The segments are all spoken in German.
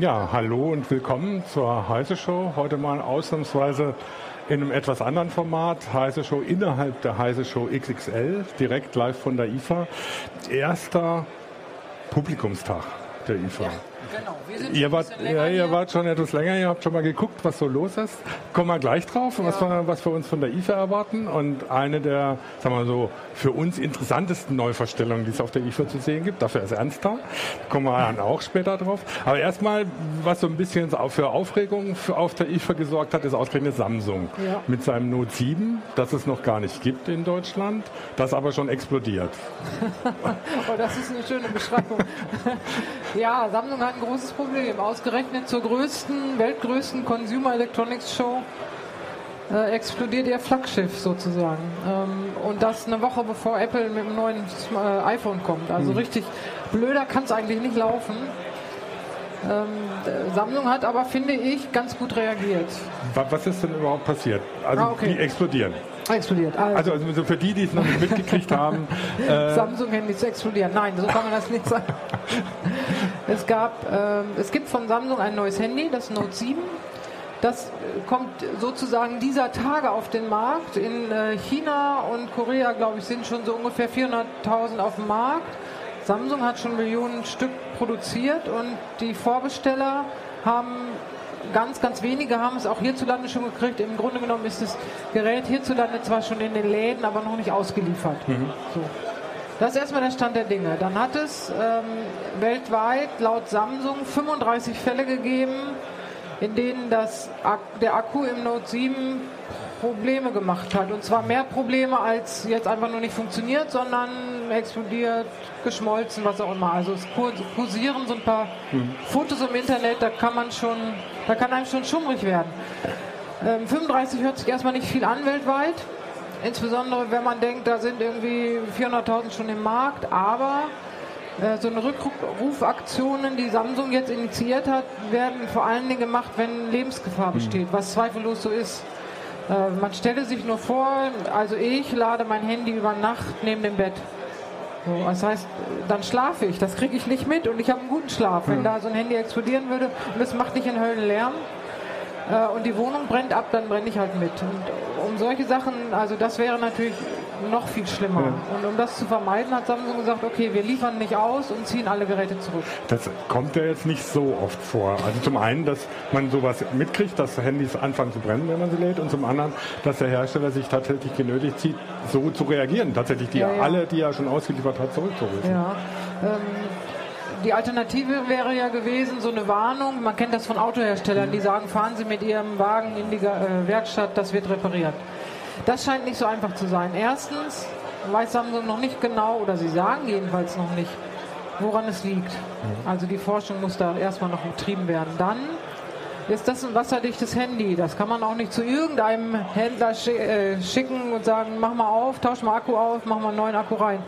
Ja, hallo und willkommen zur Heise Show. Heute mal ausnahmsweise in einem etwas anderen Format. Heise Show innerhalb der Heise Show XXL, direkt live von der IFA. Erster Publikumstag der IFA. Ja. Genau, wir sind ihr wart, ja, ihr wart schon etwas länger, ihr habt schon mal geguckt, was so los ist. Kommen wir gleich drauf, ja. was, wir, was wir uns von der IFA erwarten. Und eine der, sagen wir so, für uns interessantesten Neuverstellungen, die es auf der IFA zu sehen gibt, dafür ist Ernst da. Kommen wir dann auch später drauf. Aber erstmal, was so ein bisschen für Aufregung auf der IFA gesorgt hat, ist ausgerechnet Samsung. Ja. Mit seinem Note 7, das es noch gar nicht gibt in Deutschland, das aber schon explodiert. oh, das ist eine schöne Beschreibung. ja, Samsung hat ein großes Problem. Ausgerechnet zur größten, weltgrößten Consumer Electronics Show äh, explodiert ihr Flaggschiff sozusagen. Ähm, und das eine Woche bevor Apple mit dem neuen äh, iPhone kommt. Also mhm. richtig blöder kann es eigentlich nicht laufen. Ähm, Samsung hat aber, finde ich, ganz gut reagiert. Was ist denn überhaupt passiert? Also ah, okay. die explodieren. Explodiert. Also, also, also für die, die es noch nicht mitgekriegt haben. Äh Samsung-Handys explodieren. Nein, so kann man das nicht sagen. es, gab, äh, es gibt von Samsung ein neues Handy, das Note 7. Das kommt sozusagen dieser Tage auf den Markt. In äh, China und Korea, glaube ich, sind schon so ungefähr 400.000 auf dem Markt. Samsung hat schon Millionen Stück produziert und die Vorbesteller haben ganz, ganz wenige haben es auch hierzulande schon gekriegt. Im Grunde genommen ist das Gerät hierzulande zwar schon in den Läden, aber noch nicht ausgeliefert. Mhm. So. Das ist erstmal der Stand der Dinge. Dann hat es ähm, weltweit laut Samsung 35 Fälle gegeben, in denen das, der Akku im Note 7 Probleme gemacht hat. Und zwar mehr Probleme, als jetzt einfach nur nicht funktioniert, sondern explodiert, geschmolzen, was auch immer. Also es kursieren so ein paar mhm. Fotos im Internet, da kann man schon, da kann einem schon schummrig werden. Ähm, 35 hört sich erstmal nicht viel an weltweit. Insbesondere wenn man denkt, da sind irgendwie 400.000 schon im Markt, aber äh, so eine Rückrufaktionen, die Samsung jetzt initiiert hat, werden vor allen Dingen gemacht, wenn Lebensgefahr mhm. besteht, was zweifellos so ist. Äh, man stelle sich nur vor, also ich lade mein Handy über Nacht neben dem Bett. So, das heißt, dann schlafe ich. Das kriege ich nicht mit und ich habe einen guten Schlaf. Wenn mhm. da so ein Handy explodieren würde und es macht nicht in Höllenlärm, äh, und die Wohnung brennt ab, dann brenne ich halt mit. Und um solche Sachen, also das wäre natürlich noch viel schlimmer. Ja. Und um das zu vermeiden, hat Samsung gesagt, okay, wir liefern nicht aus und ziehen alle Geräte zurück. Das kommt ja jetzt nicht so oft vor. Also zum einen, dass man sowas mitkriegt, dass Handys anfangen zu brennen, wenn man sie lädt, und zum anderen, dass der Hersteller sich tatsächlich genötigt sieht, so zu reagieren, tatsächlich die ja, ja. alle, die er schon ausgeliefert hat, zurückzurufen. Ja. Ähm, die Alternative wäre ja gewesen, so eine Warnung. Man kennt das von Autoherstellern, die sagen, fahren Sie mit Ihrem Wagen in die äh, Werkstatt, das wird repariert. Das scheint nicht so einfach zu sein. Erstens weiß Samsung noch nicht genau, oder sie sagen jedenfalls noch nicht, woran es liegt. Mhm. Also die Forschung muss da erstmal noch betrieben werden. Dann ist das ein wasserdichtes Handy. Das kann man auch nicht zu irgendeinem Händler äh, schicken und sagen, mach mal auf, tausch mal Akku auf, mach mal einen neuen Akku rein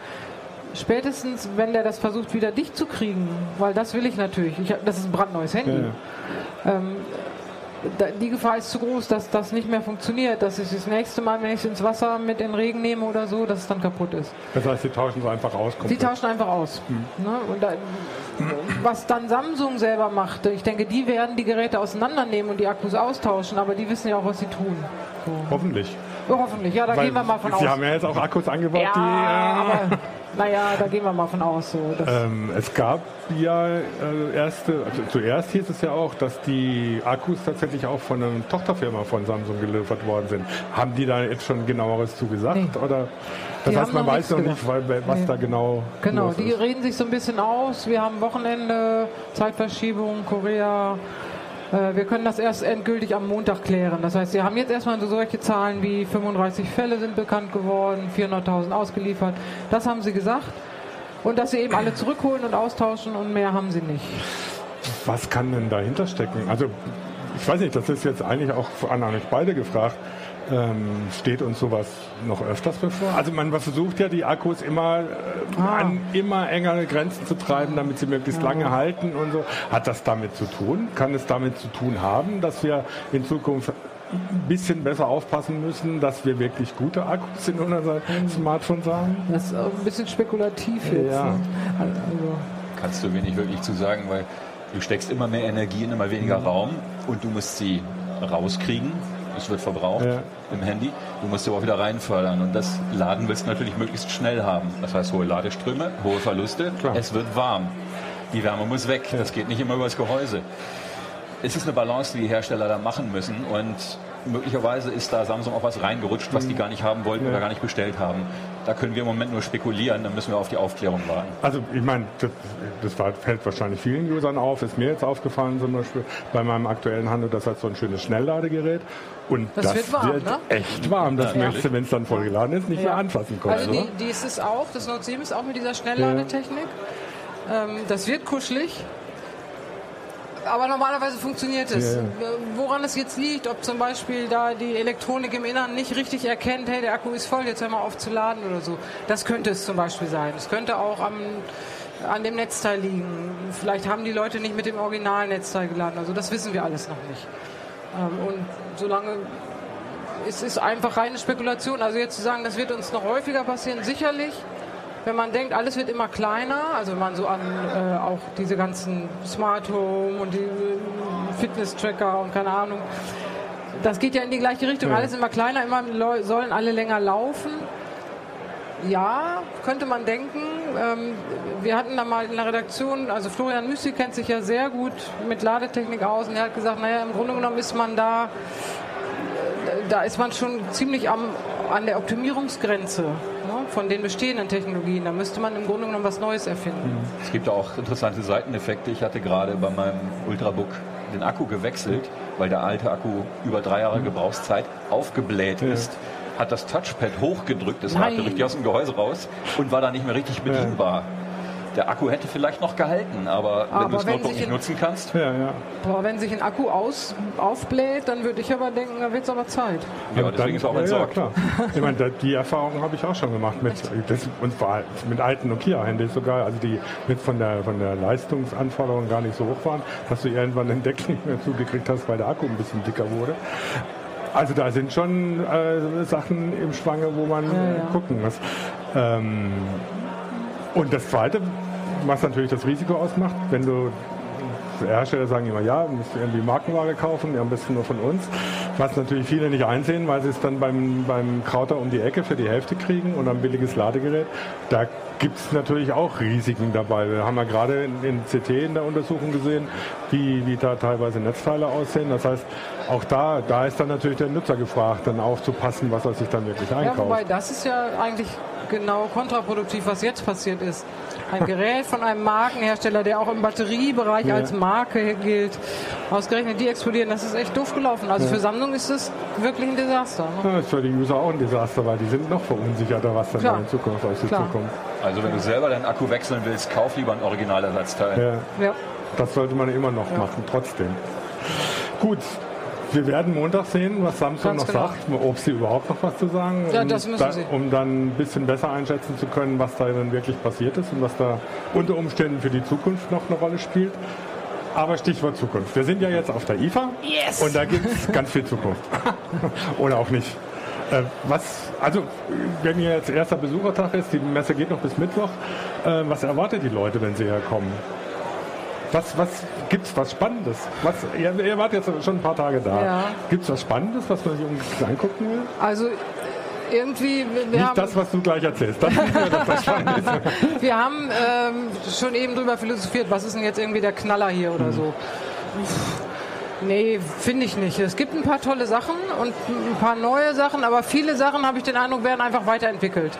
spätestens, wenn der das versucht, wieder dicht zu kriegen, weil das will ich natürlich. Ich, das ist ein brandneues Handy. Ja. Ähm, da, die Gefahr ist zu groß, dass das nicht mehr funktioniert. Dass ich das nächste Mal, wenn ich es ins Wasser mit in den Regen nehme oder so, dass es dann kaputt ist. Das heißt, sie tauschen so einfach aus? Komplett. Sie tauschen einfach aus. Hm. Ne? Und da, was dann Samsung selber macht, ich denke, die werden die Geräte auseinandernehmen und die Akkus austauschen, aber die wissen ja auch, was sie tun. So. Hoffentlich. Ja, hoffentlich, ja, da Weil gehen wir mal von Sie aus. Sie haben ja jetzt auch Akkus angebaut, ja, die. Äh, naja, da gehen wir mal von aus. So, ähm, es gab ja äh, erste, also zuerst hieß es ja auch, dass die Akkus tatsächlich auch von einer Tochterfirma von Samsung geliefert worden sind. Haben die da jetzt schon genaueres zu gesagt? Nee. Oder? Das die heißt, man weiß noch nicht, weil, was nee. da genau. Genau, die ist. reden sich so ein bisschen aus. Wir haben Wochenende, Zeitverschiebung, Korea. Äh, wir können das erst endgültig am Montag klären. Das heißt, Sie haben jetzt erstmal so solche Zahlen wie 35 Fälle sind bekannt geworden, 400.000 ausgeliefert. Das haben Sie gesagt. Und dass Sie eben alle zurückholen und austauschen und mehr haben Sie nicht. Was kann denn dahinter stecken? Also, ich weiß nicht, das ist jetzt eigentlich auch an euch beide gefragt. Ähm, steht uns sowas noch öfters bevor? Also man versucht ja die Akkus immer äh, ah. an immer engere Grenzen zu treiben, damit sie möglichst ja. lange halten und so. Hat das damit zu tun? Kann es damit zu tun haben, dass wir in Zukunft ein bisschen besser aufpassen müssen, dass wir wirklich gute Akkus in unseren mhm. Smartphones haben? Das ist ein bisschen spekulativ jetzt. Ja. Ne? Also. Kannst du wenig wirklich zu sagen, weil Du steckst immer mehr Energie in immer weniger mhm. Raum und du musst sie rauskriegen. Es wird verbraucht ja. im Handy. Du musst sie auch wieder reinfördern. Und das Laden willst du natürlich möglichst schnell haben. Das heißt hohe Ladeströme, hohe Verluste. Klar. Es wird warm. Die Wärme muss weg. Das geht nicht immer übers Gehäuse. Es ist eine Balance, die die Hersteller da machen müssen. Und möglicherweise ist da Samsung auch was reingerutscht, was die mhm. gar nicht haben wollten ja. oder gar nicht bestellt haben. Da können wir im Moment nur spekulieren, da müssen wir auf die Aufklärung warten. Also ich meine, das, das war, fällt wahrscheinlich vielen Usern auf, ist mir jetzt aufgefallen zum Beispiel bei meinem aktuellen Handel, das hat so ein schönes Schnellladegerät und das, das wird, warm, wird ne? echt warm. Das ja, möchtest du, wenn es dann vollgeladen ist, nicht ja. mehr anfassen können. Also die, die ist es auch, das Note 7 ist auch mit dieser Schnellladetechnik. Ähm, das wird kuschelig aber normalerweise funktioniert es. Ja, ja. Woran es jetzt liegt, ob zum Beispiel da die Elektronik im Inneren nicht richtig erkennt, hey, der Akku ist voll, jetzt hör mal auf zu laden oder so. Das könnte es zum Beispiel sein. Es könnte auch am, an dem Netzteil liegen. Vielleicht haben die Leute nicht mit dem originalen Netzteil geladen. Also das wissen wir alles noch nicht. Ähm, und solange es ist einfach reine Spekulation. Also jetzt zu sagen, das wird uns noch häufiger passieren, sicherlich wenn man denkt, alles wird immer kleiner, also wenn man so an äh, auch diese ganzen Smart Home und die Fitness-Tracker und keine Ahnung, das geht ja in die gleiche Richtung. Ja. Alles immer kleiner, immer sollen alle länger laufen. Ja, könnte man denken. Ähm, wir hatten da mal in der Redaktion, also Florian Müsli kennt sich ja sehr gut mit Ladetechnik aus und er hat gesagt, naja, im Grunde genommen ist man da, da ist man schon ziemlich am, an der Optimierungsgrenze von den bestehenden Technologien. Da müsste man im Grunde genommen was Neues erfinden. Mhm. Es gibt auch interessante Seiteneffekte. Ich hatte gerade bei meinem Ultrabook den Akku gewechselt, weil der alte Akku über drei Jahre mhm. Gebrauchszeit aufgebläht ist. Hat das Touchpad hochgedrückt, es ragte richtig aus dem Gehäuse raus und war da nicht mehr richtig bedienbar. Ja der Akku hätte vielleicht noch gehalten, aber, aber wenn du das Notebook nicht nutzen kannst. Ja, ja. Aber wenn sich ein Akku aus, aufbläht, dann würde ich aber denken, da wird es aber Zeit. Ja, aber deswegen dann, ist auch entsorgt. Ja, klar. ich meine, die Erfahrung habe ich auch schon gemacht mit, das, und mit alten Nokia-Handys sogar, also die mit von der, von der Leistungsanforderung gar nicht so hoch waren, dass du irgendwann den Deckel nicht mehr zugekriegt hast, weil der Akku ein bisschen dicker wurde. Also da sind schon äh, Sachen im Schwange, wo man ja, ja. gucken muss. Ähm, und das Zweite, was natürlich das Risiko ausmacht, wenn du Hersteller sagen immer, ja, du musst irgendwie Markenware kaufen, am besten nur von uns. Was natürlich viele nicht einsehen, weil sie es dann beim, beim Krauter um die Ecke für die Hälfte kriegen und ein billiges Ladegerät. Da gibt es natürlich auch Risiken dabei. Wir haben ja gerade in, in, CT in der Untersuchung gesehen, wie, wie da teilweise Netzteile aussehen. Das heißt, auch da, da ist dann natürlich der Nutzer gefragt, dann aufzupassen, was er sich dann wirklich einkauft. Ja, wobei das ist ja eigentlich genau kontraproduktiv, was jetzt passiert ist. Ein Gerät von einem Markenhersteller, der auch im Batteriebereich ja. als Marke gilt. Ausgerechnet die explodieren, das ist echt doof gelaufen. Also ja. für Sammlung ist das wirklich ein Desaster. Ne? Ja, ist für die User auch ein Desaster, weil die sind noch verunsicherter, was dann Klar. in Zukunft auf sie zukommt. Also wenn du selber deinen Akku wechseln willst, kauf lieber ein Originalersatzteil. Ja. ja. Das sollte man immer noch machen, trotzdem. Gut, wir werden Montag sehen, was Samsung Ganz noch genau. sagt, ob sie überhaupt noch was zu sagen, ja, das müssen da, sie. um dann ein bisschen besser einschätzen zu können, was da dann wirklich passiert ist und was da unter Umständen für die Zukunft noch eine Rolle spielt. Aber Stichwort Zukunft. Wir sind ja jetzt auf der IFA yes. und da gibt es ganz viel Zukunft. Oder auch nicht. Äh, was, also, wenn jetzt erster Besuchertag ist, die Messe geht noch bis Mittwoch, äh, was erwartet die Leute, wenn sie herkommen? Was, was gibt es was Spannendes? Was, ihr, ihr, wart jetzt schon ein paar Tage da. Ja. Gibt es was Spannendes, was man sich angucken will? Also irgendwie. Nicht das, was du gleich erzählst. Das ist dass das spannend ist. wir haben ähm, schon eben drüber philosophiert, was ist denn jetzt irgendwie der Knaller hier oder mhm. so. Nee, finde ich nicht. Es gibt ein paar tolle Sachen und ein paar neue Sachen, aber viele Sachen, habe ich den Eindruck, werden einfach weiterentwickelt.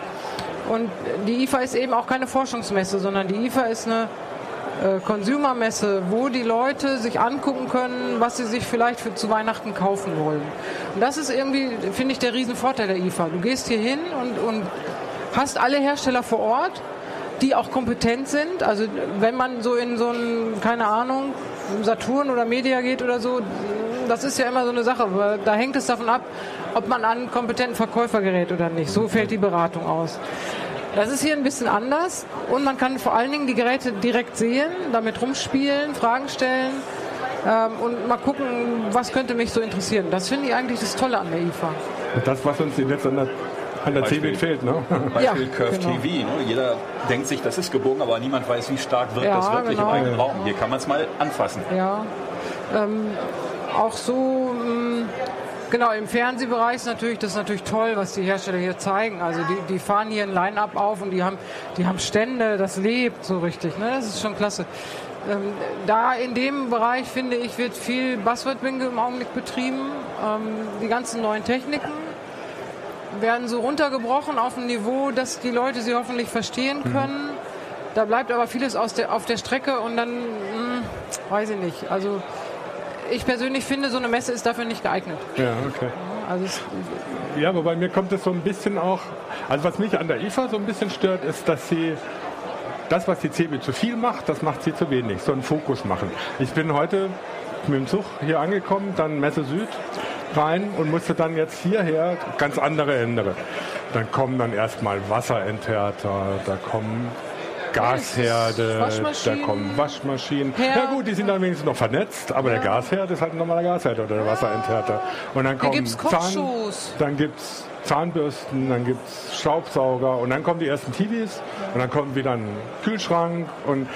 Und die IFA ist eben auch keine Forschungsmesse, sondern die IFA ist eine äh, Consumer-Messe, wo die Leute sich angucken können, was sie sich vielleicht für, zu Weihnachten kaufen wollen. Und das ist irgendwie, finde ich, der Riesenvorteil der IFA. Du gehst hier hin und, und hast alle Hersteller vor Ort, die auch kompetent sind. Also wenn man so in so ein, keine Ahnung, Saturn oder Media geht oder so, das ist ja immer so eine Sache. Da hängt es davon ab, ob man an einen kompetenten Verkäufer gerät oder nicht. So fällt die Beratung aus. Das ist hier ein bisschen anders und man kann vor allen Dingen die Geräte direkt sehen, damit rumspielen, Fragen stellen ähm, und mal gucken, was könnte mich so interessieren. Das finde ich eigentlich das Tolle an der IFA. Das, was uns jetzt an der an der Cebit fehlt, ne? Beispiel ja, Curve genau. TV. Ne? Jeder denkt sich, das ist gebogen, aber niemand weiß, wie stark wirkt ja, das wirklich genau. im eigenen Raum. Hier kann man es mal anfassen. Ja. Ähm, auch so, genau, im Fernsehbereich ist natürlich, das ist natürlich toll, was die Hersteller hier zeigen. Also die, die fahren hier ein Line-Up auf und die haben, die haben Stände, das lebt so richtig. Ne? Das ist schon klasse. Ähm, da in dem Bereich, finde ich, wird viel Buzzword-Bingo im Augenblick betrieben. Ähm, die ganzen neuen Techniken werden so runtergebrochen auf ein Niveau, dass die Leute sie hoffentlich verstehen mhm. können. Mhm. Da bleibt aber vieles der, auf der Strecke und dann, mh, hm, weiß ich nicht. Also ich persönlich finde, so eine Messe ist dafür nicht geeignet. Ja, okay. Also ja, aber bei mir kommt es so ein bisschen auch, also was mich an der IFA so ein bisschen stört, ist, dass sie das, was die CB zu viel macht, das macht sie zu wenig. So einen Fokus machen. Ich bin heute mit dem Zug hier angekommen, dann Messe Süd rein und musste dann jetzt hierher ganz andere Ende. Dann kommen dann erstmal Wasserenthärter, da kommen Gasherde, da kommen Waschmaschinen. Herd. Ja gut, die sind dann wenigstens noch vernetzt, aber ja. der Gasherd ist halt ein normaler Gasherd oder der Wasserenthärter. Und dann kommen Zahn, dann gibt's Zahnbürsten, dann gibt es Staubsauger und dann kommen die ersten TVs und dann kommt wieder ein Kühlschrank und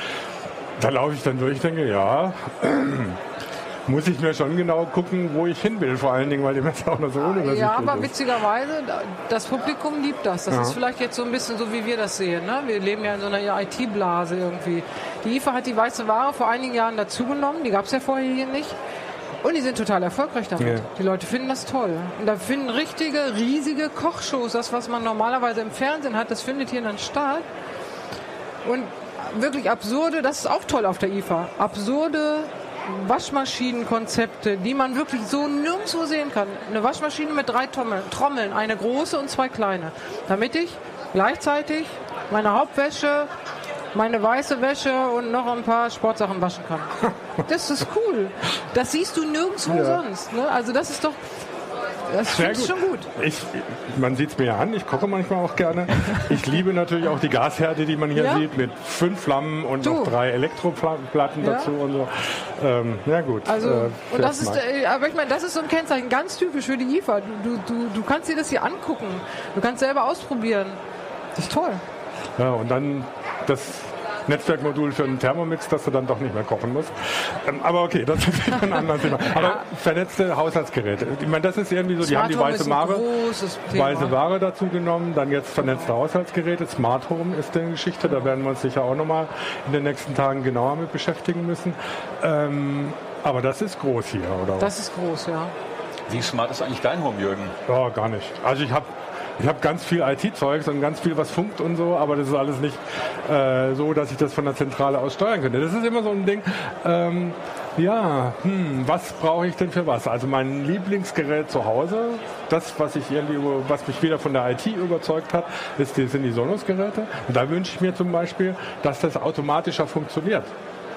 da laufe ich dann durch und denke, ja, muss ich mir schon genau gucken, wo ich hin will, vor allen Dingen, weil die Messe auch noch so unübersichtlich Ja, aber ist. witzigerweise, das Publikum liebt das. Das ja. ist vielleicht jetzt so ein bisschen so, wie wir das sehen. Ne? Wir leben ja in so einer IT-Blase irgendwie. Die IFA hat die weiße Ware vor einigen Jahren dazugenommen, die gab es ja vorher hier nicht. Und die sind total erfolgreich damit. Ja. Die Leute finden das toll. Und da finden richtige, riesige Kochshows, das, was man normalerweise im Fernsehen hat, das findet hier dann statt. Und wirklich absurde, das ist auch toll auf der IFA, absurde Waschmaschinenkonzepte, die man wirklich so nirgendwo sehen kann. Eine Waschmaschine mit drei Trommeln, eine große und zwei kleine. Damit ich gleichzeitig meine Hauptwäsche, meine weiße Wäsche und noch ein paar Sportsachen waschen kann. Das ist cool. Das siehst du nirgendwo ja. sonst. Ne? Also das ist doch, das Sehr gut. schon gut. Ich, man sieht es mir ja an, ich koche manchmal auch gerne. Ich liebe natürlich auch die Gasherde, die man hier ja? sieht, mit fünf Flammen und du. noch drei Elektroplatten ja? dazu und so. Ähm, ja gut. Also, äh, und das ist, äh, aber ich meine, das ist so ein Kennzeichen, ganz typisch für die IFA. Du, du, du kannst dir das hier angucken. Du kannst selber ausprobieren. Das ist toll. Ja, und dann das Netzwerkmodul für einen Thermomix, dass du dann doch nicht mehr kochen musst. Ähm, aber okay, das ist ein anderes Thema. Aber ja. vernetzte Haushaltsgeräte. Ich meine, das ist irgendwie so, die Smart haben die weiße Ware, weiße Ware dazu genommen, dann jetzt vernetzte Haushaltsgeräte. Smart Home ist eine Geschichte, da werden wir uns sicher auch nochmal in den nächsten Tagen genauer mit beschäftigen müssen. Ähm, aber das ist groß hier, oder? Das ist groß, ja. Wie smart ist eigentlich dein Home, Jürgen? Ja, gar nicht. Also ich habe ich habe ganz viel IT-Zeugs und ganz viel, was funkt und so, aber das ist alles nicht äh, so, dass ich das von der Zentrale aus steuern könnte. Das ist immer so ein Ding. Ähm, ja, hm, was brauche ich denn für was? Also mein Lieblingsgerät zu Hause, das, was ich irgendwie, was mich wieder von der IT überzeugt hat, ist, sind die Sonos-Geräte. Und da wünsche ich mir zum Beispiel, dass das automatischer funktioniert.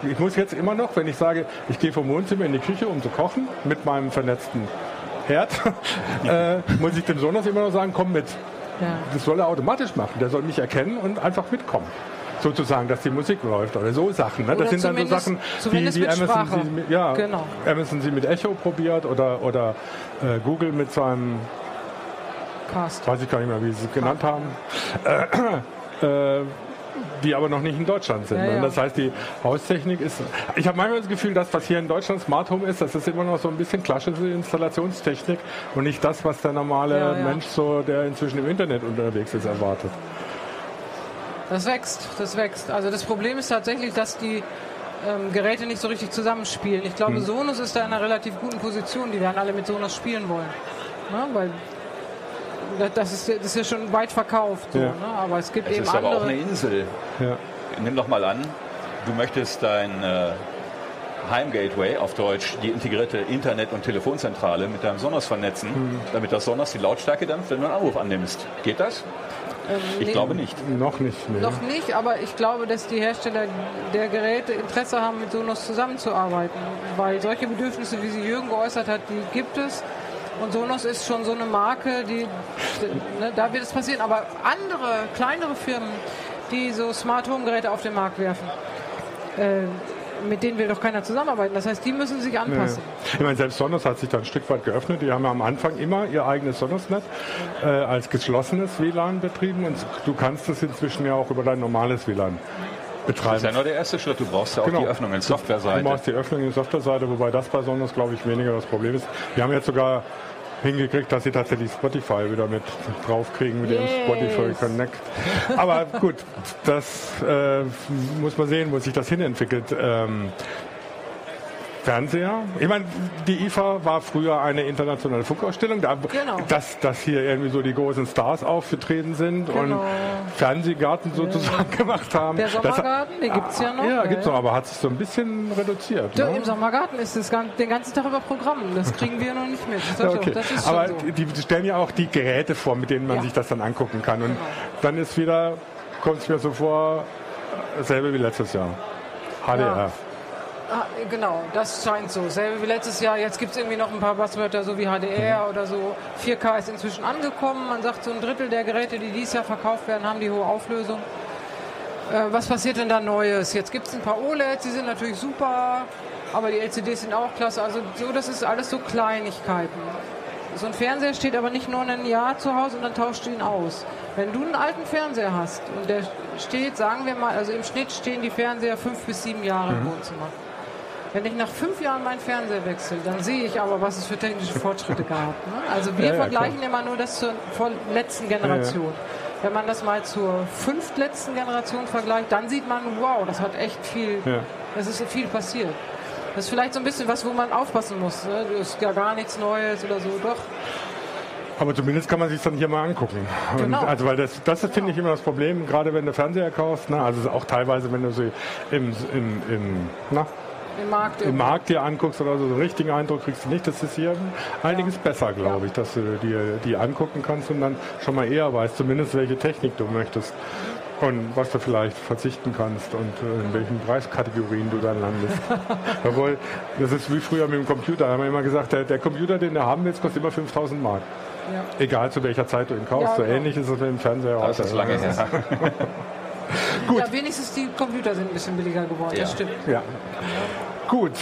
Ich muss jetzt immer noch, wenn ich sage, ich gehe vom Wohnzimmer in die Küche, um zu kochen, mit meinem vernetzten Herd, äh, muss ich dem Sonos immer noch sagen, komm mit. Ja. Das soll er automatisch machen. Der soll mich erkennen und einfach mitkommen sozusagen, dass die Musik läuft oder so Sachen. Ne? Das sind dann so Sachen, die, die Amazon, sie, ja, genau. Amazon sie mit Echo probiert oder, oder äh, Google mit seinem Cast. Weiß ich gar nicht mehr, wie sie es genannt haben. Äh, äh, die aber noch nicht in Deutschland sind. Ja, ne? ja. Das heißt, die Haustechnik ist. Ich habe manchmal das Gefühl, dass was hier in Deutschland Smart Home ist, das ist immer noch so ein bisschen klassische Installationstechnik und nicht das, was der normale ja, Mensch, so, der inzwischen im Internet unterwegs ist, erwartet. Das wächst, das wächst. Also das Problem ist tatsächlich, dass die ähm, Geräte nicht so richtig zusammenspielen. Ich glaube, hm. Sonos ist da in einer relativ guten Position. Die werden alle mit Sonos spielen wollen. Ne? Weil das ist, das ist ja schon weit verkauft. So, ja. ne? Aber es gibt es eben ist andere. aber auch eine Insel. Ja. Nimm doch mal an, du möchtest dein äh, Heimgateway, auf Deutsch die integrierte Internet- und Telefonzentrale mit deinem Sonos vernetzen, mhm. damit das Sonos die Lautstärke dämpft, wenn du einen Anruf annimmst. Geht das? Ähm, ich nee, glaube nicht. Noch nicht. Nee. Noch nicht, aber ich glaube, dass die Hersteller der Geräte Interesse haben, mit Sonos zusammenzuarbeiten. Weil solche Bedürfnisse, wie sie Jürgen geäußert hat, die gibt es. Und Sonos ist schon so eine Marke, die, ne, da wird es passieren. Aber andere, kleinere Firmen, die so Smart Home Geräte auf den Markt werfen, äh, mit denen will doch keiner zusammenarbeiten. Das heißt, die müssen sich anpassen. Ja. Ich meine, selbst Sonos hat sich da ein Stück weit geöffnet. Die haben ja am Anfang immer ihr eigenes Sonos-Net äh, als geschlossenes WLAN betrieben und du kannst es inzwischen ja auch über dein normales WLAN betreiben. Das ist ja nur der erste Schritt. Du brauchst ja auch genau. die Öffnung in Softwareseite. Du brauchst die Öffnung in Softwareseite, wobei das bei Sonos, glaube ich, weniger das Problem ist. Wir haben jetzt sogar hingekriegt, dass sie tatsächlich Spotify wieder mit draufkriegen mit yes. dem Spotify Connect. Aber gut, das äh, muss man sehen, wo sich das hinentwickelt. Ähm, Fernseher. Ich meine, die IFA war früher eine internationale Funkausstellung, da, genau. dass, dass hier irgendwie so die großen Stars aufgetreten sind genau. und Fernsehgarten sozusagen ja. gemacht haben. Der Sommergarten, den gibt es ja noch. Ja, gibt es noch, aber hat sich so ein bisschen reduziert. Ja, ne? Im Sommergarten ist es den ganzen Tag über Programm. Das kriegen wir noch nicht mit. Das okay. das aber so. die, stellen ja auch die Geräte vor, mit denen man ja. sich das dann angucken kann. Und genau. dann ist wieder, kommt es mir so vor, dasselbe wie letztes Jahr. HDR. Ah, genau, das scheint so. Selbe wie letztes Jahr. Jetzt gibt es irgendwie noch ein paar Passwörter, so wie HDR mhm. oder so. 4K ist inzwischen angekommen. Man sagt, so ein Drittel der Geräte, die dieses Jahr verkauft werden, haben die hohe Auflösung. Äh, was passiert denn da Neues? Jetzt gibt es ein paar OLEDs, die sind natürlich super, aber die LCDs sind auch klasse. Also so, das ist alles so Kleinigkeiten. So ein Fernseher steht aber nicht nur ein Jahr zu Hause und dann tauscht du ihn aus. Wenn du einen alten Fernseher hast und der steht, sagen wir mal, also im Schnitt stehen die Fernseher fünf bis sieben Jahre mhm. im Wohnzimmer. Wenn ich nach fünf Jahren meinen Fernseher wechsle, dann sehe ich aber, was es für technische Fortschritte gab. Ne? Also wir ja, ja, vergleichen klar. immer nur das zur letzten Generation. Ja, Wenn man das mal zur fünftletzten Generation vergleicht, dann sieht man, wow, das hat echt viel, es ist viel passiert. Das ist vielleicht so ein bisschen was, wo man aufpassen muss. Ne? Das ist ja gar nichts Neues oder so, doch. Aber zumindest kann man sich dann hier mal angucken. Genau. Also weil das, das genau. finde ich immer das Problem, gerade wenn du Fernseher kaufst, ne? also auch teilweise, wenn du sie im, im, im na, im Markt, im Markt dir anguckst oder so, so einen richtigen Eindruck kriegst du nicht. Das ist hier einiges ja. besser, glaube ja. ich, dass du dir die angucken kannst und dann schon mal eher weißt, zumindest welche Technik du möchtest und was du vielleicht verzichten kannst und äh, in welchen Preiskategorien du dann landest. Obwohl, das ist wie früher mit dem Computer. Da haben wir immer gesagt, der, der Computer, den du haben willst, kostet immer 5000 Mark. Ja. Egal zu welcher Zeit du ihn kaufst. Ja, so genau. ähnlich ist es mit dem Fernseher auch. Das ist lange her. Gut. Ja, wenigstens die Computer sind ein bisschen billiger geworden, ja. das stimmt. Ja. Gut,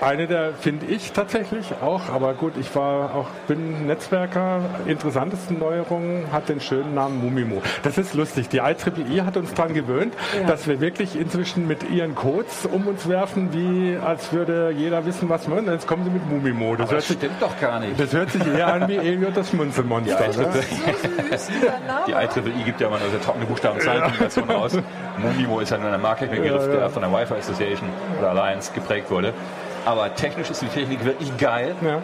eine der, finde ich tatsächlich auch, aber gut, ich war auch, bin Netzwerker, interessantesten Neuerungen hat den schönen Namen Mumimo. Das ist lustig. Die IEEE hat uns daran gewöhnt, ja. dass wir wirklich inzwischen mit ihren Codes um uns werfen, wie als würde jeder wissen, was man. Jetzt kommen sie mit Mumimo. Das, das stimmt sich, doch gar nicht. Das hört sich eher an wie Elliot das Munzelmonster. Ja, ne? die IEEE gibt ja mal eine trockene Buchstaben-Zahlen-Kombination raus. Mumimo ist ja nur ein Marketingbegriff, der von der Wi-Fi Association oder Alliance geprägt wurde. Aber technisch ist die Technik wirklich geil. Ja.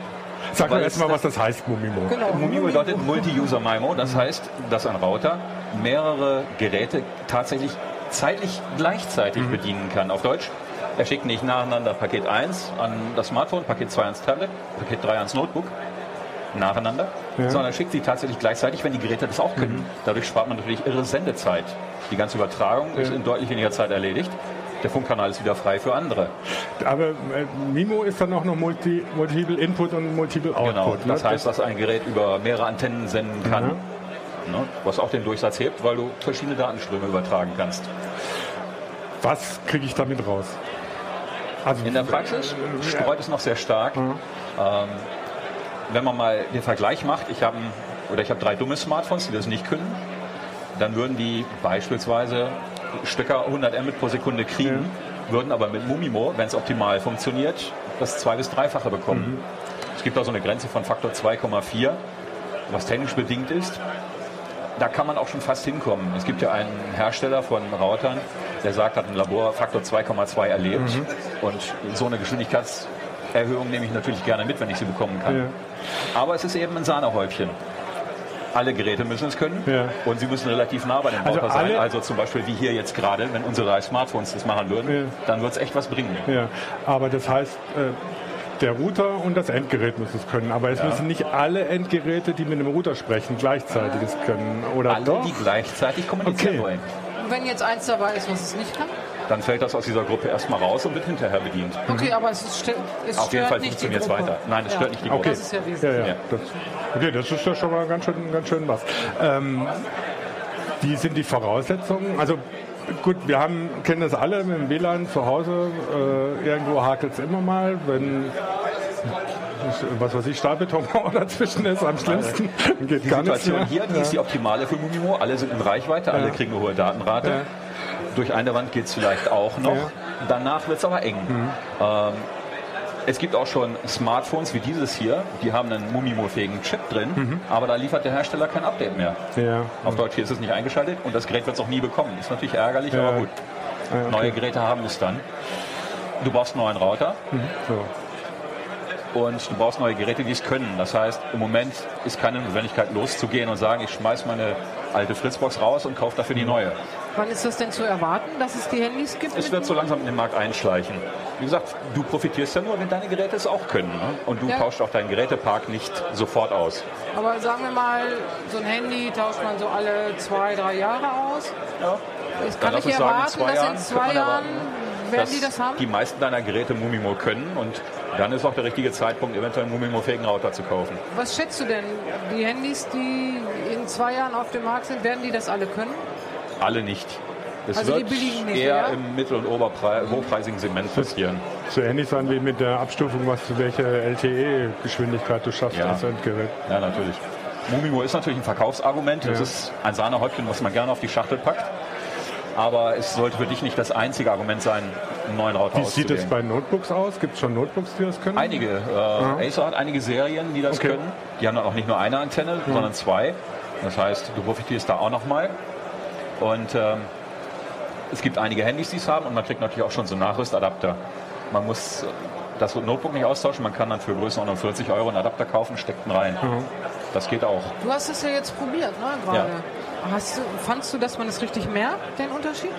Sag mir erstmal, was das heißt, Mumimo. Genau. Mumimo bedeutet Multi-User MIMO. Das heißt, dass ein Router mehrere Geräte tatsächlich zeitlich gleichzeitig mhm. bedienen kann. Auf Deutsch, er schickt nicht nacheinander Paket 1 an das Smartphone, Paket 2 ans Tablet, Paket 3 ans Notebook, nacheinander, ja. sondern er schickt sie tatsächlich gleichzeitig, wenn die Geräte das auch können. Mhm. Dadurch spart man natürlich irre Sendezeit. Die ganze Übertragung ja. ist in deutlich weniger Zeit erledigt der Funkkanal ist wieder frei für andere. Aber äh, MIMO ist dann auch noch Multi, Multiple Input und Multiple Output. Genau, das ne? heißt, dass ein Gerät über mehrere Antennen senden kann, mhm. ne? was auch den Durchsatz hebt, weil du verschiedene Datenströme übertragen kannst. Was kriege ich damit raus? Also, In der Praxis streut es noch sehr stark. Mhm. Ähm, wenn man mal den Vergleich macht, ich habe oder ich habe drei dumme Smartphones, die das nicht können, dann würden die beispielsweise Stöcker 100 Mbit pro Sekunde kriegen, ja. würden aber mit Mumimo, wenn es optimal funktioniert, das zwei- bis dreifache bekommen. Mhm. Es gibt auch so eine Grenze von Faktor 2,4, was technisch bedingt ist. Da kann man auch schon fast hinkommen. Es gibt ja einen Hersteller von Routern, der sagt, hat ein Labor Faktor 2,2 erlebt. Mhm. Und so eine Geschwindigkeitserhöhung nehme ich natürlich gerne mit, wenn ich sie bekommen kann. Ja. Aber es ist eben ein Sahnehäubchen alle Geräte müssen es können ja. und sie müssen relativ nah bei dem Router also sein. Also zum Beispiel wie hier jetzt gerade, wenn unsere Smartphones das machen würden, ja. dann wird es echt was bringen. Ja. Aber das heißt, äh, der Router und das Endgerät müssen es können. Aber es ja. müssen nicht alle Endgeräte, die mit dem Router sprechen, gleichzeitig es können. Oder alle, doch? die gleichzeitig kommunizieren okay. wollen. Und wenn jetzt eins dabei ist, was es nicht kann? Dann fällt das aus dieser Gruppe erstmal raus und wird hinterher bedient. Okay, aber es, ist, es Auf jeden Fall funktioniert es weiter. Nein, es ja. stört nicht die Gruppe. Okay. Das ist ja, ja, ja. Das, okay, das ist ja schon mal ganz schön, ganz schön was. Ähm, wie sind die Voraussetzungen? Also gut, wir haben, kennen das alle mit dem WLAN zu Hause. Äh, irgendwo hakelt es immer mal, wenn was weiß ich, Stahlbetonmauer dazwischen ist, am schlimmsten. Geht die gar Situation hier, die ja. ist die optimale für Mumimo. Alle sind in Reichweite, alle ja. kriegen eine hohe Datenrate. Ja. Durch eine Wand geht es vielleicht auch noch. Danach wird es aber eng. Mhm. Ähm, es gibt auch schon Smartphones wie dieses hier, die haben einen Mumimo-fähigen Chip drin, mhm. aber da liefert der Hersteller kein Update mehr. Ja. Auf Deutsch hier ist es nicht eingeschaltet und das Gerät wird es auch nie bekommen. Ist natürlich ärgerlich, ja. aber gut. Ja, okay. Neue Geräte haben es dann. Du brauchst einen neuen Router. Mhm. So. Und du brauchst neue Geräte, die es können. Das heißt, im Moment ist keine Notwendigkeit loszugehen und sagen, ich schmeiß meine alte Fritzbox raus und kaufe dafür die neue. Wann ist das denn zu erwarten, dass es die Handys gibt? Es wird so langsam in den Markt einschleichen. Wie gesagt, du profitierst ja nur, wenn deine Geräte es auch können. Ne? Und du ja. tauscht auch deinen Gerätepark nicht sofort aus. Aber sagen wir mal, so ein Handy tauscht man so alle zwei, drei Jahre aus. Ja. Ich kann ich erwarten, sagen, dass in zwei Jahren werden die das haben? Die meisten deiner Geräte Mumimo können und dann ist auch der richtige Zeitpunkt, eventuell einen Mumimo-fähigen Router zu kaufen. Was schätzt du denn? Die Handys, die in zwei Jahren auf dem Markt sind, werden die das alle können? Alle nicht. Es also wird eher ja? im mittel- und hochpreisigen Segment passieren. So ähnlich sein wie mit der Abstufung, was welche LTE-Geschwindigkeit du schaffst ja. als Endgerät. Ja, natürlich. Mumimo ist natürlich ein Verkaufsargument. Ja. Es ist ein Sahnehäubchen, was man gerne auf die Schachtel packt. Aber es sollte für dich nicht das einzige Argument sein, einen neuen Router Wie sieht es bei Notebooks aus? Gibt es schon Notebooks, die das können? Einige. Äh, Acer hat einige Serien, die das okay. können. Die haben dann auch nicht nur eine Antenne, mhm. sondern zwei. Das heißt, du profitierst da auch nochmal. Und ähm, es gibt einige Handys, die es haben und man kriegt natürlich auch schon so Nachrüstadapter. Man muss das Notebook nicht austauschen, man kann dann für Größenordnung 40 Euro einen Adapter kaufen, steckt ihn rein. Mhm. Das geht auch. Du hast es ja jetzt probiert, ne, gerade. Ja. Hast du, fandst du, dass man es richtig merkt, den Unterschied?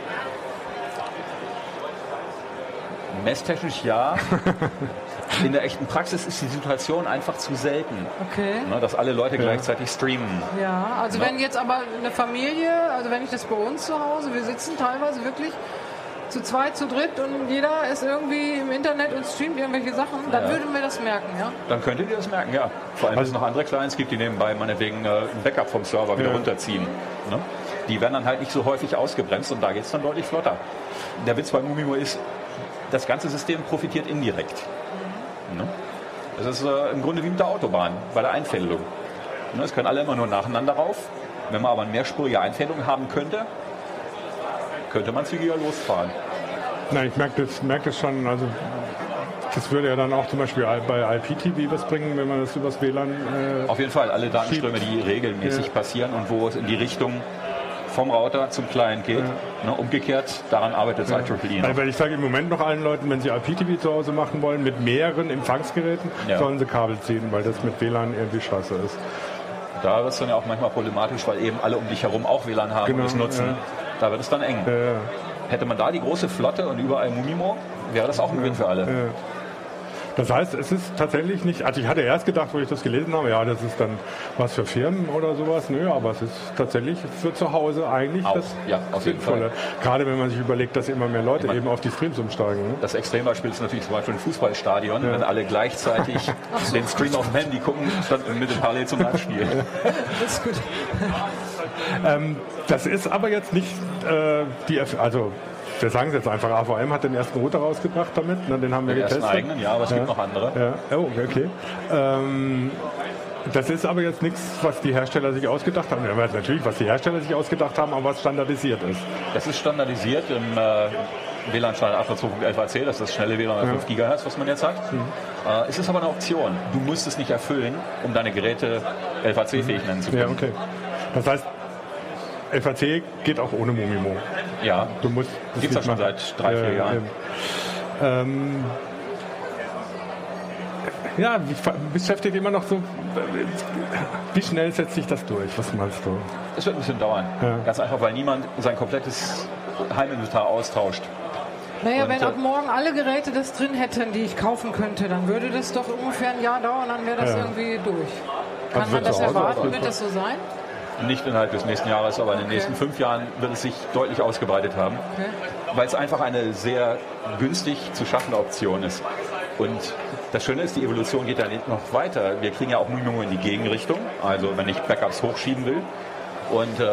Messtechnisch ja. In der echten Praxis ist die Situation einfach zu selten, okay. ne, dass alle Leute ja. gleichzeitig streamen. Ja, also ne? wenn jetzt aber eine Familie, also wenn ich das bei uns zu Hause, wir sitzen teilweise wirklich zu zweit, zu dritt und jeder ist irgendwie im Internet und streamt irgendwelche Sachen, dann ja. würden wir das merken, ja? Dann könntet ihr das merken, ja. Vor allem, also, wenn es noch andere Clients gibt, die nebenbei meinetwegen äh, ein Backup vom Server wieder ja. runterziehen. Ne? Die werden dann halt nicht so häufig ausgebremst und da geht es dann deutlich flotter. Der Witz bei Mumimo ist, das ganze System profitiert indirekt. Ne? Es ist äh, im Grunde wie mit der Autobahn, bei der Einfädelung. Ne? Es können alle immer nur nacheinander rauf. Wenn man aber eine mehrspurige Einfädelung haben könnte, könnte man zügiger losfahren. Nein, ich merke das, merke das schon. Also das würde ja dann auch zum Beispiel bei IPTV was bringen, wenn man das übers WLAN. Äh, Auf jeden Fall alle Datenströme, schiebt. die regelmäßig ja. passieren und wo es in die Richtung vom Router zum Client geht. Ja. Ne, umgekehrt, daran arbeitet ja. IEEE. Noch. Weil ich sage im Moment noch allen Leuten, wenn sie IPTV zu Hause machen wollen, mit mehreren Empfangsgeräten, ja. sollen sie Kabel ziehen, weil das mit WLAN irgendwie scheiße ist. Da wird es dann ja auch manchmal problematisch, weil eben alle um dich herum auch WLAN haben genau, und es nutzen. Da wird es dann eng. Hätte man da die große Flotte und überall Mumimo, wäre das auch ein Gewinn für alle. Das heißt, es ist tatsächlich nicht, also ich hatte erst gedacht, wo ich das gelesen habe, ja, das ist dann was für Firmen oder sowas. Nö, aber es ist tatsächlich für zu Hause eigentlich Auch, das ja, auf jeden Fall. Gerade wenn man sich überlegt, dass immer mehr Leute meine, eben auf die Streams umsteigen. Ne? Das Extrembeispiel ist natürlich zum Beispiel ein Fußballstadion, ja. wenn alle gleichzeitig so. den Stream auf dem Handy gucken, statt mit dem Parallel zum Live-Spiel. das ist gut. ähm, das ist aber jetzt nicht äh, die, also wir sagen es jetzt einfach, AVM hat den ersten Router rausgebracht damit, ne, den haben wir den getestet. Ersten eigenen, ja, aber es ja. gibt noch andere. Ja. Oh, okay. Ähm, das ist aber jetzt nichts, was die Hersteller sich ausgedacht haben. Ja, natürlich, was die Hersteller sich ausgedacht haben, aber was standardisiert ist. Das ist standardisiert im äh, WLAN-Standard 802.11 AC, das ist das schnelle WLAN ja. 5 GHz, was man jetzt hat. Mhm. Äh, es ist aber eine Option. Du musst es nicht erfüllen, um deine Geräte LVC-fähig nennen zu können. Ja, okay. Das heißt, FAC geht auch ohne Mumimo. Ja. Du musst. Gibt es ja schon seit drei, vier äh, Jahren. Ähm, ja, beschäftigt immer noch so. Wie schnell setzt sich das durch? Was meinst du? Es wird ein bisschen dauern. Ja. Ganz einfach, weil niemand sein komplettes Heiminventar austauscht. Naja, und, wenn ab morgen alle Geräte das drin hätten, die ich kaufen könnte, dann würde das doch ungefähr ein Jahr dauern, dann wäre das ja. irgendwie durch. Kann also man das erwarten? Wird das so sein? Nicht innerhalb des nächsten Jahres, aber in den nächsten fünf Jahren wird es sich deutlich ausgebreitet haben, okay. weil es einfach eine sehr günstig zu schaffende Option ist. Und das Schöne ist, die Evolution geht dann noch weiter. Wir kriegen ja auch Mimimo in die Gegenrichtung. Also wenn ich Backups hochschieben will, Und äh,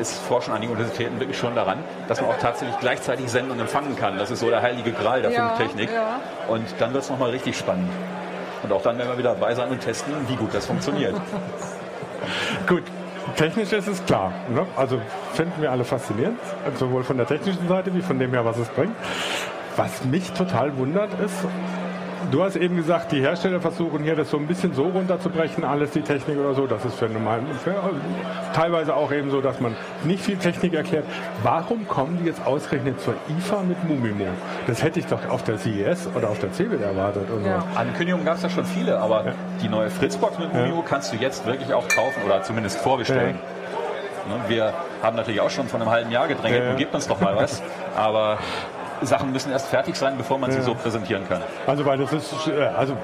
es forschen einige Universitäten wirklich schon daran, dass man auch tatsächlich gleichzeitig senden und empfangen kann. Das ist so der heilige Gral der Ja, Funktechnik. ja. Und dann wird es nochmal richtig spannend. Und auch dann werden wir wieder dabei sein und testen, wie gut das funktioniert. Gut, technisch ist es klar. Ne? Also finden wir alle faszinierend, sowohl von der technischen Seite wie von dem her, was es bringt. Was mich total wundert ist, du hast eben gesagt, die Hersteller versuchen hier das so ein bisschen so runterzubrechen, alles die Technik oder so. Das ist für normalen, für, teilweise auch eben so, dass man nicht viel Technik erklärt. Warum kommen die jetzt ausgerechnet zur IFA mit Mumimo? Das hätte ich doch auf der CES oder auf der CeBIT erwartet. Und Ja. so. Ankündigungen gab es ja schon viele, aber die neue Fritzbox mit Mumio kannst du jetzt wirklich auch kaufen oder zumindest vorbestellen. Ne, Wir haben natürlich auch schon vor einem halben Jahr gedrängelt, Ja, ja. und gebt uns doch mal was. Aber Sachen müssen erst fertig sein, bevor man sie Ja. so präsentieren kann. Also weil das ist, äh, also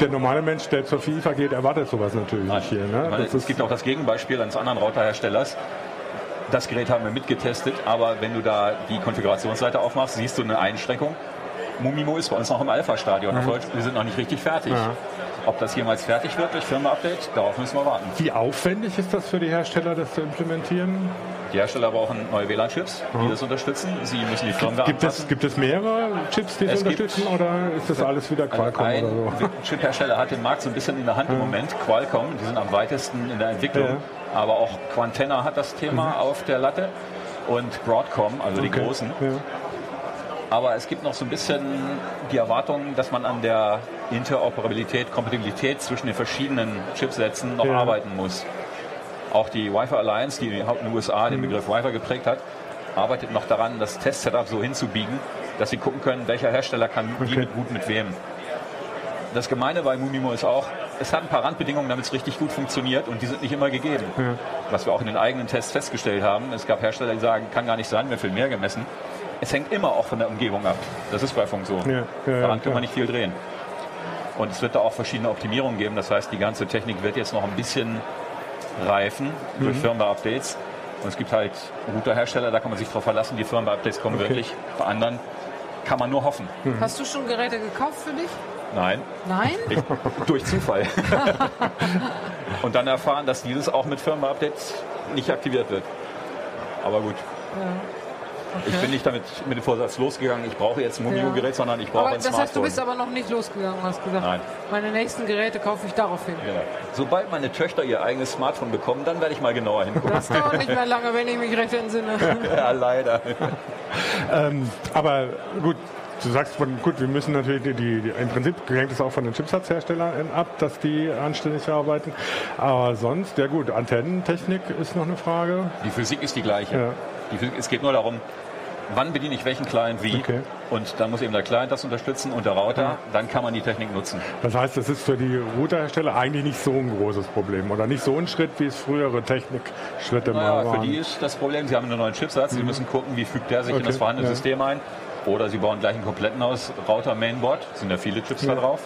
der normale Mensch, der zur FIFA geht, erwartet sowas natürlich nicht hier. Ne? Es ist, gibt auch das Gegenbeispiel eines anderen Routerherstellers. Das Gerät haben wir mitgetestet, aber wenn du da die Konfigurationsseite aufmachst, siehst du eine Einschränkung. Mumimo ist bei uns noch im Alpha-Stadion. Deutsch, Wir sind noch nicht richtig fertig. Mhm. Ja. Ob das jemals fertig wird durch Firmware-Update, darauf müssen wir warten. wie aufwendig ist das für die Hersteller, das zu implementieren? Die Hersteller brauchen neue WLAN-Chips, die das unterstützen. Sie müssen die Firmware Mhm. Gibt es, anpassen. gibt es mehrere Chips, die das Es gibt- unterstützen oder ist das alles wieder Qualcomm Ein oder so? Chip-Hersteller hat den Markt so ein bisschen in der Hand im Moment. Qualcomm, die sind am weitesten in der Entwicklung. Ja. Mhm. Aber auch Quantenna hat das Thema auf der Latte. Und Broadcom, also die Okay. großen. Ja. Aber es gibt noch so ein bisschen die Erwartung, dass man an der Interoperabilität, Kompatibilität zwischen den verschiedenen Chipsätzen noch Ja. arbeiten muss. Auch die Wi-Fi Alliance, die in den USA Mhm. den Begriff Wi-Fi geprägt hat, arbeitet noch daran, das Test-Setup so hinzubiegen, dass sie gucken können, welcher Hersteller kann wie mit gut mit wem. Das Gemeine bei Mumimo ist auch, es hat ein paar Randbedingungen, damit es richtig gut funktioniert und die sind nicht immer gegeben. Was wir auch in den eigenen Tests festgestellt haben. Es gab Hersteller, die sagen, kann gar nicht sein, wir viel mehr gemessen. Es hängt immer auch von der Umgebung ab. Das ist bei Funk so. Ja, ja, ja, Daran kann man nicht viel drehen. Und es wird da auch verschiedene Optimierungen geben. Das heißt, die ganze Technik wird jetzt noch ein bisschen reifen Mhm. durch Firmware-Updates. Und es gibt halt Routerhersteller, da kann man sich drauf verlassen, die Firmware-Updates kommen Okay. wirklich. Bei anderen kann man nur hoffen. Hast du schon Geräte gekauft für dich? Nein, Nein? ich, durch Zufall. Und dann erfahren, dass dieses auch mit Firmware-Updates nicht aktiviert wird. Aber gut, ich bin nicht damit mit dem Vorsatz losgegangen, ich brauche jetzt ein Mumio-Gerät, sondern ich brauche Aber ein das heißt, Smartphone. du bist aber noch nicht losgegangen, hast gesagt. Nein. Meine nächsten Geräte kaufe ich daraufhin. ja. Sobald meine Töchter ihr eigenes Smartphone bekommen, dann werde ich mal genauer hingucken. Das dauert nicht mehr lange, wenn ich mich recht entsinne. ja, leider. Ähm, aber gut, du sagst gut, wir müssen natürlich die, die, im Prinzip hängt es auch von den Chipsatzherstellern ab, dass die anständig arbeiten. Aber sonst, ja gut, Antennentechnik ist noch eine Frage. Die Physik ist die gleiche. Ja. Die Physik, es geht nur darum, wann bediene ich welchen Client wie. Okay. Und dann muss eben der Client das unterstützen und der Router. Dann kann man die Technik nutzen. Das heißt, das ist für die Routerhersteller eigentlich nicht so ein großes Problem oder nicht so ein Schritt, wie es frühere Technikschritte mal Naja, für waren. die ist das Problem, sie haben einen neuen Chipsatz. Sie müssen gucken, wie fügt der sich in Okay, das vorhandene ja. System ein. Oder sie bauen gleich einen kompletten aus Router Mainboard. Sind ja viele Chips Ja. da drauf.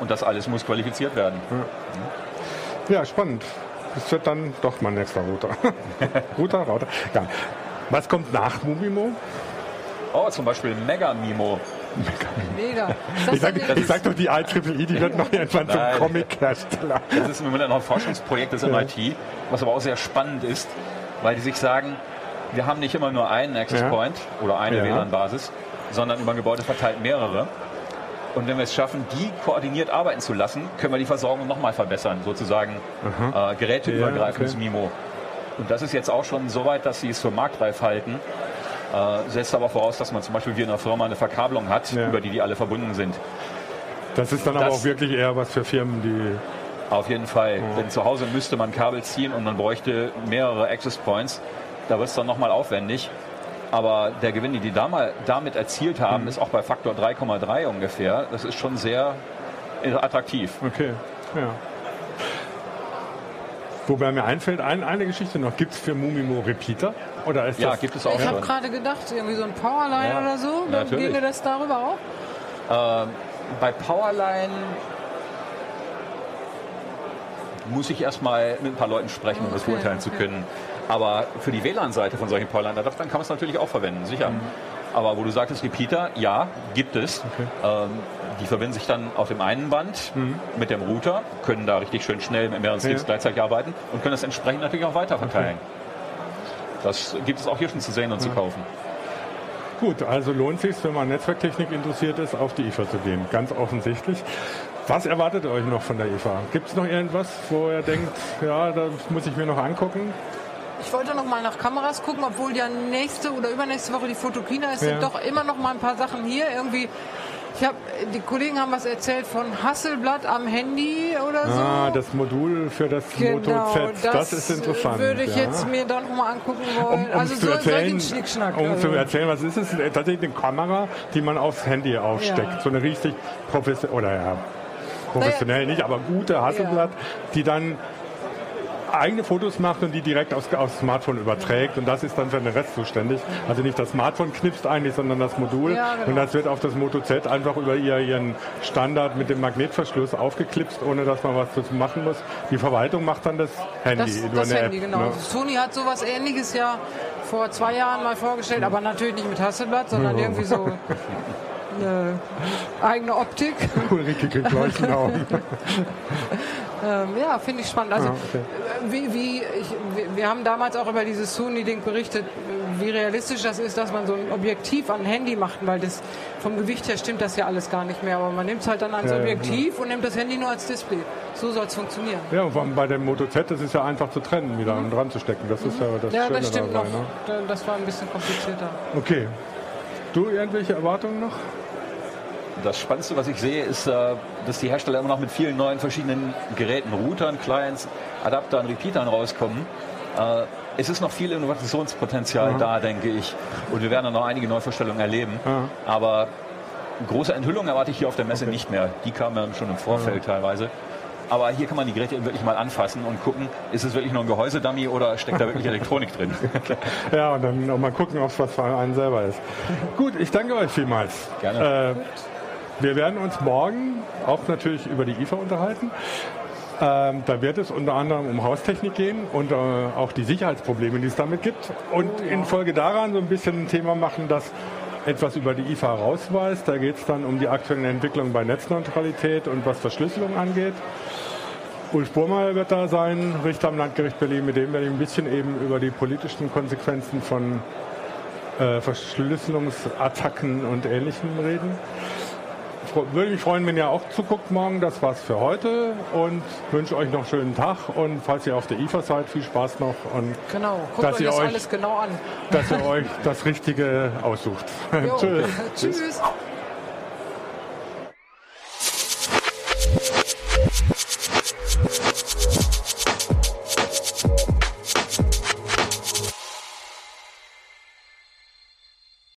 Und das alles muss qualifiziert werden. Ja, spannend. Das wird dann doch mein nächster Router. Router, Router. Ja. Was kommt nach Mumimo? Oh, zum Beispiel Mega Mimo. Mega. Das Ich sag, dann ich sag doch, die IEEE, die wird noch irgendwann zum. Comic-Hersteller. Das ist im Moment noch ein Forschungsprojekt des MIT, was aber auch sehr spannend ist, weil die sich sagen, wir haben nicht immer nur einen Access Ja. Point oder eine Ja. WLAN-Basis, sondern über ein Gebäude verteilt mehrere. Und wenn wir es schaffen, die koordiniert arbeiten zu lassen, können wir die Versorgung nochmal verbessern, sozusagen äh, geräteübergreifendes Ja, okay. MIMO. Und das ist jetzt auch schon so weit, dass sie es für marktreif halten. Äh, setzt aber voraus, dass man zum Beispiel wie in einer Firma eine Verkabelung hat, Ja. über die die alle verbunden sind. Das ist dann aber Das- auch wirklich eher was für Firmen, die Auf jeden Fall. Denn zu Hause müsste man Kabel ziehen und man bräuchte mehrere Access Points. Da wird es dann nochmal aufwendig. Aber der Gewinn, den die damit erzielt haben, ist auch bei Faktor 3,3 ungefähr. Das ist schon sehr attraktiv. Okay, ja. Wobei mir einfällt, ein, eine Geschichte noch. Gibt es für Mumimo Repeater? Oder ist Ja, das, gibt es auch Ich habe gerade gedacht, irgendwie so ein Powerline Ja, oder so. Dann natürlich. ginge das darüber auch. Ähm, bei Powerline muss ich erstmal mit ein paar Leuten sprechen, um das Okay, beurteilen zu okay. können. Aber für die WLAN-Seite von solchen Powerline-Adaptern kann man es natürlich auch verwenden, sicher. Aber wo du sagtest, Repeater, ja, gibt es. Okay. Ähm, die verbinden sich dann auf dem einen Band mhm. mit dem Router, können da richtig schön schnell mit mehreren Sticks ja. gleichzeitig arbeiten und können das entsprechend natürlich auch weiter verteilen. Okay. Das gibt es auch hier schon zu sehen und ja. zu kaufen. Gut, also lohnt sich, wenn man Netzwerktechnik interessiert ist, auf die IFA zu gehen. Ganz offensichtlich. Was erwartet ihr euch noch von der IFA? Gibt es noch irgendwas, wo ihr denkt, ja, das muss ich mir noch angucken? Ich wollte noch mal nach Kameras gucken, obwohl ja nächste oder übernächste Woche die Fotokina ist, ja. sind doch immer noch mal ein paar Sachen hier. Irgendwie ich habe, die Kollegen haben was erzählt von Hasselblatt am Handy oder so. Ah, das Modul für das genau, Moto Z. Das, das ist interessant. Würde ich ja. jetzt mir dann noch mal angucken wollen. Um, um also zu so, erzählen, um also. zu erzählen, was ist es? Tatsächlich eine Kamera, die man aufs Handy aufsteckt. Ja. So eine richtig professionelle, oder ja, professionell naja, nicht, aber gute Hasselblatt, ja. die dann eigene Fotos macht und die direkt aufs, aufs Smartphone überträgt und das ist dann für den Rest zuständig. Also nicht das Smartphone knipst eigentlich, sondern das Modul ja, genau. und das wird auf das Moto Z einfach über ihren Standard mit dem Magnetverschluss aufgeklipst, ohne dass man was dazu machen muss. Die Verwaltung macht dann das Handy das, über das eine Handy, App. Genau. Ne? Sony hat sowas ähnliches ja vor zwei Jahren mal vorgestellt, aber natürlich nicht mit Hasselblatt, sondern ja. irgendwie so eine eigene Optik. Ulrike kriegt Leuchtenaugen. ähm, ja, finde ich spannend. Also, ah, okay. wie, wie ich, wir haben damals auch über dieses Sony-Ding berichtet, wie realistisch das ist, dass man so ein Objektiv an ein Handy macht, weil das vom Gewicht her stimmt das ja alles gar nicht mehr. Aber man nimmt es halt dann als Objektiv ja. und nimmt das Handy nur als Display. So soll es funktionieren. Ja, und bei dem Moto Z, das ist ja einfach zu trennen, wieder mhm. dran zu stecken. Das mhm. ist ja das Ja, Schöne das stimmt dabei, noch. Ne? Das war ein bisschen komplizierter. Okay. Du irgendwelche Erwartungen noch? Das Spannendste, was ich sehe, ist, äh, dass die Hersteller immer noch mit vielen neuen verschiedenen Geräten, Routern, Clients, Adaptern, Repeatern rauskommen. Äh, es ist noch viel Innovationspotenzial mhm. da, denke ich. Und wir werden dann noch einige Neuvorstellungen erleben. Mhm. Aber große Enthüllungen erwarte ich hier auf der Messe okay. nicht mehr. Die kamen ja schon im Vorfeld mhm. teilweise. Aber hier kann man die Geräte wirklich mal anfassen und gucken, ist es wirklich nur ein Gehäusedummy oder steckt da wirklich Elektronik drin? ja, und dann auch mal gucken, ob es was für einen selber ist. Gut, ich danke euch vielmals. Gerne. Äh, wir werden uns morgen auch natürlich über die IFA unterhalten. Ähm, da wird es unter anderem um Haustechnik gehen und äh, auch die Sicherheitsprobleme, die es damit gibt. Und infolge daran so ein bisschen ein Thema machen, das etwas über die IFA rausweist. Da geht es dann um die aktuellen Entwicklungen bei Netzneutralität und was Verschlüsselung angeht. Ulf Burmeier wird da sein, Richter am Landgericht Berlin, mit dem werde ich ein bisschen eben über die politischen Konsequenzen von äh, Verschlüsselungsattacken und Ähnlichem reden würde mich freuen, wenn ihr auch zuguckt morgen. Das war's für heute und wünsche euch noch einen schönen Tag. Und falls ihr auf der IFA seid, viel Spaß noch. Und genau, guckt dass euch das euch, alles genau an. Dass ihr euch das Richtige aussucht. Tschüss. Tschüss.